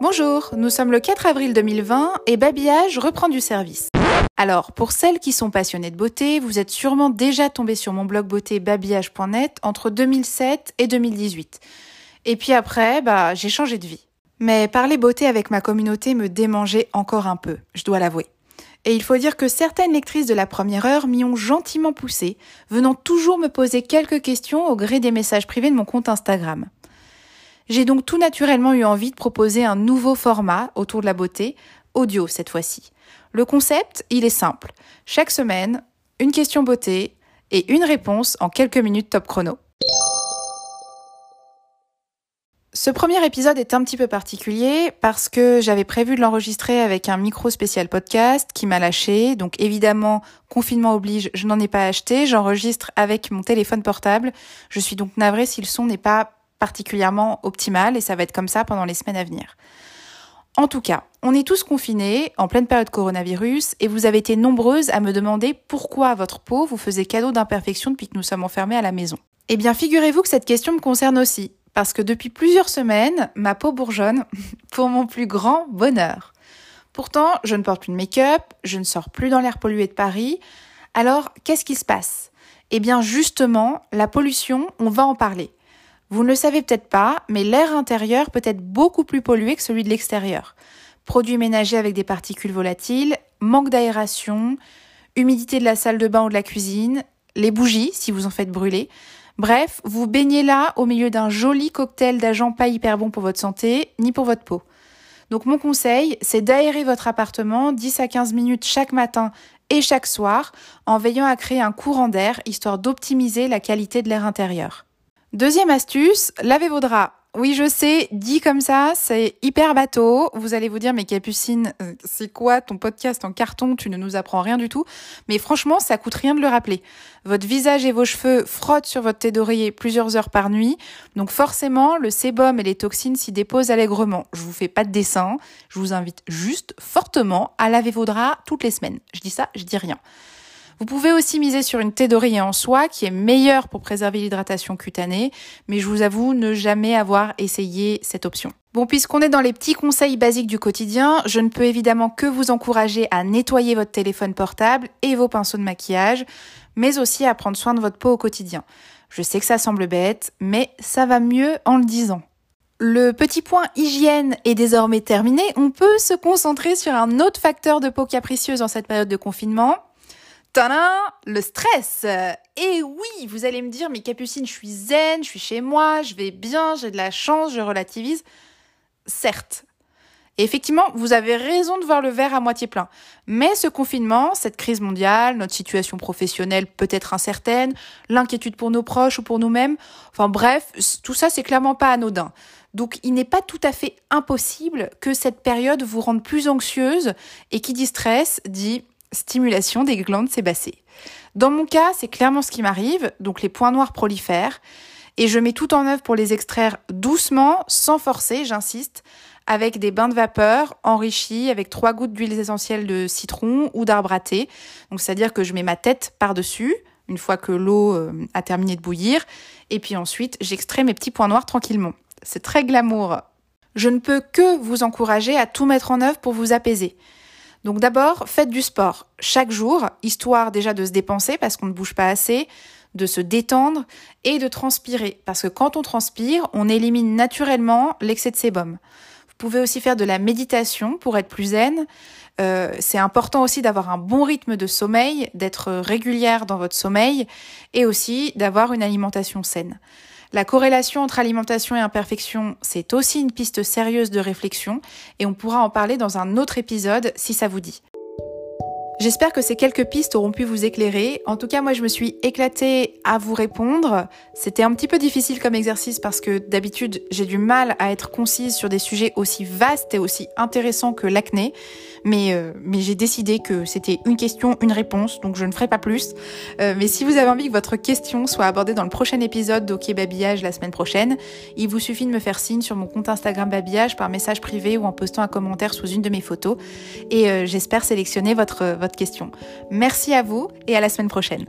Bonjour, nous sommes le 4 avril 2020 et Babillage reprend du service. Alors, pour celles qui sont passionnées de beauté, vous êtes sûrement déjà tombées sur mon blog beauté babillage.net entre 2007 et 2018. Et puis après, bah, j'ai changé de vie. Mais parler beauté avec ma communauté me démangeait encore un peu, je dois l'avouer. Et il faut dire que certaines lectrices de la première heure m'y ont gentiment poussé, venant toujours me poser quelques questions au gré des messages privés de mon compte Instagram. J'ai donc tout naturellement eu envie de proposer un nouveau format autour de la beauté, audio cette fois-ci. Le concept, il est simple. Chaque semaine, une question beauté et une réponse en quelques minutes top chrono. Ce premier épisode est un petit peu particulier parce que j'avais prévu de l'enregistrer avec un micro spécial podcast qui m'a lâché. Donc évidemment, confinement oblige, je n'en ai pas acheté. J'enregistre avec mon téléphone portable. Je suis donc navrée si le son n'est pas particulièrement optimale et ça va être comme ça pendant les semaines à venir. En tout cas, on est tous confinés en pleine période coronavirus et vous avez été nombreuses à me demander pourquoi votre peau vous faisait cadeau d'imperfection depuis que nous sommes enfermés à la maison. Eh bien, figurez-vous que cette question me concerne aussi, parce que depuis plusieurs semaines, ma peau bourgeonne pour mon plus grand bonheur. Pourtant, je ne porte plus de make-up, je ne sors plus dans l'air pollué de Paris. Alors, qu'est-ce qui se passe? Eh bien, justement, la pollution, on va en parler. Vous ne le savez peut-être pas, mais l'air intérieur peut être beaucoup plus pollué que celui de l'extérieur. Produits ménagers avec des particules volatiles, manque d'aération, humidité de la salle de bain ou de la cuisine, les bougies si vous en faites brûler. Bref, vous baignez là au milieu d'un joli cocktail d'agents pas hyper bons pour votre santé ni pour votre peau. Donc mon conseil, c'est d'aérer votre appartement 10 à 15 minutes chaque matin et chaque soir en veillant à créer un courant d'air histoire d'optimiser la qualité de l'air intérieur. Deuxième astuce, lavez vos draps. Oui, je sais, dit comme ça, c'est hyper bateau. Vous allez vous dire, mais Capucine, euh, c'est quoi ton podcast en carton? Tu ne nous apprends rien du tout. Mais franchement, ça coûte rien de le rappeler. Votre visage et vos cheveux frottent sur votre thé d'oreiller plusieurs heures par nuit. Donc forcément, le sébum et les toxines s'y déposent allègrement. Je vous fais pas de dessin. Je vous invite juste fortement à laver vos draps toutes les semaines. Je dis ça, je dis rien. Vous pouvez aussi miser sur une thé d'oreiller en soie qui est meilleure pour préserver l'hydratation cutanée, mais je vous avoue ne jamais avoir essayé cette option. Bon, puisqu'on est dans les petits conseils basiques du quotidien, je ne peux évidemment que vous encourager à nettoyer votre téléphone portable et vos pinceaux de maquillage, mais aussi à prendre soin de votre peau au quotidien. Je sais que ça semble bête, mais ça va mieux en le disant. Le petit point hygiène est désormais terminé. On peut se concentrer sur un autre facteur de peau capricieuse en cette période de confinement, Tadam Le stress Et oui, vous allez me dire, mais Capucine, je suis zen, je suis chez moi, je vais bien, j'ai de la chance, je relativise. Certes. Et effectivement, vous avez raison de voir le verre à moitié plein. Mais ce confinement, cette crise mondiale, notre situation professionnelle peut-être incertaine, l'inquiétude pour nos proches ou pour nous-mêmes, enfin bref, tout ça c'est clairement pas anodin. Donc il n'est pas tout à fait impossible que cette période vous rende plus anxieuse et qui dit stress dit stimulation des glandes sébacées. Dans mon cas, c'est clairement ce qui m'arrive, donc les points noirs prolifèrent, et je mets tout en œuvre pour les extraire doucement, sans forcer, j'insiste, avec des bains de vapeur enrichis avec trois gouttes d'huile essentielle de citron ou d'arbre à thé. Donc c'est-à-dire que je mets ma tête par-dessus, une fois que l'eau euh, a terminé de bouillir, et puis ensuite j'extrais mes petits points noirs tranquillement. C'est très glamour. Je ne peux que vous encourager à tout mettre en œuvre pour vous apaiser. Donc d'abord, faites du sport chaque jour, histoire déjà de se dépenser parce qu'on ne bouge pas assez, de se détendre et de transpirer. Parce que quand on transpire, on élimine naturellement l'excès de sébum. Vous pouvez aussi faire de la méditation pour être plus zen. Euh, c'est important aussi d'avoir un bon rythme de sommeil, d'être régulière dans votre sommeil et aussi d'avoir une alimentation saine. La corrélation entre alimentation et imperfection, c'est aussi une piste sérieuse de réflexion et on pourra en parler dans un autre épisode si ça vous dit. J'espère que ces quelques pistes auront pu vous éclairer. En tout cas, moi, je me suis éclatée à vous répondre. C'était un petit peu difficile comme exercice parce que d'habitude, j'ai du mal à être concise sur des sujets aussi vastes et aussi intéressants que l'acné. Mais, euh, mais j'ai décidé que c'était une question, une réponse, donc je ne ferai pas plus. Euh, mais si vous avez envie que votre question soit abordée dans le prochain épisode d'OK Babillage la semaine prochaine, il vous suffit de me faire signe sur mon compte Instagram Babillage par message privé ou en postant un commentaire sous une de mes photos. Et euh, j'espère sélectionner votre, votre question. Merci à vous et à la semaine prochaine.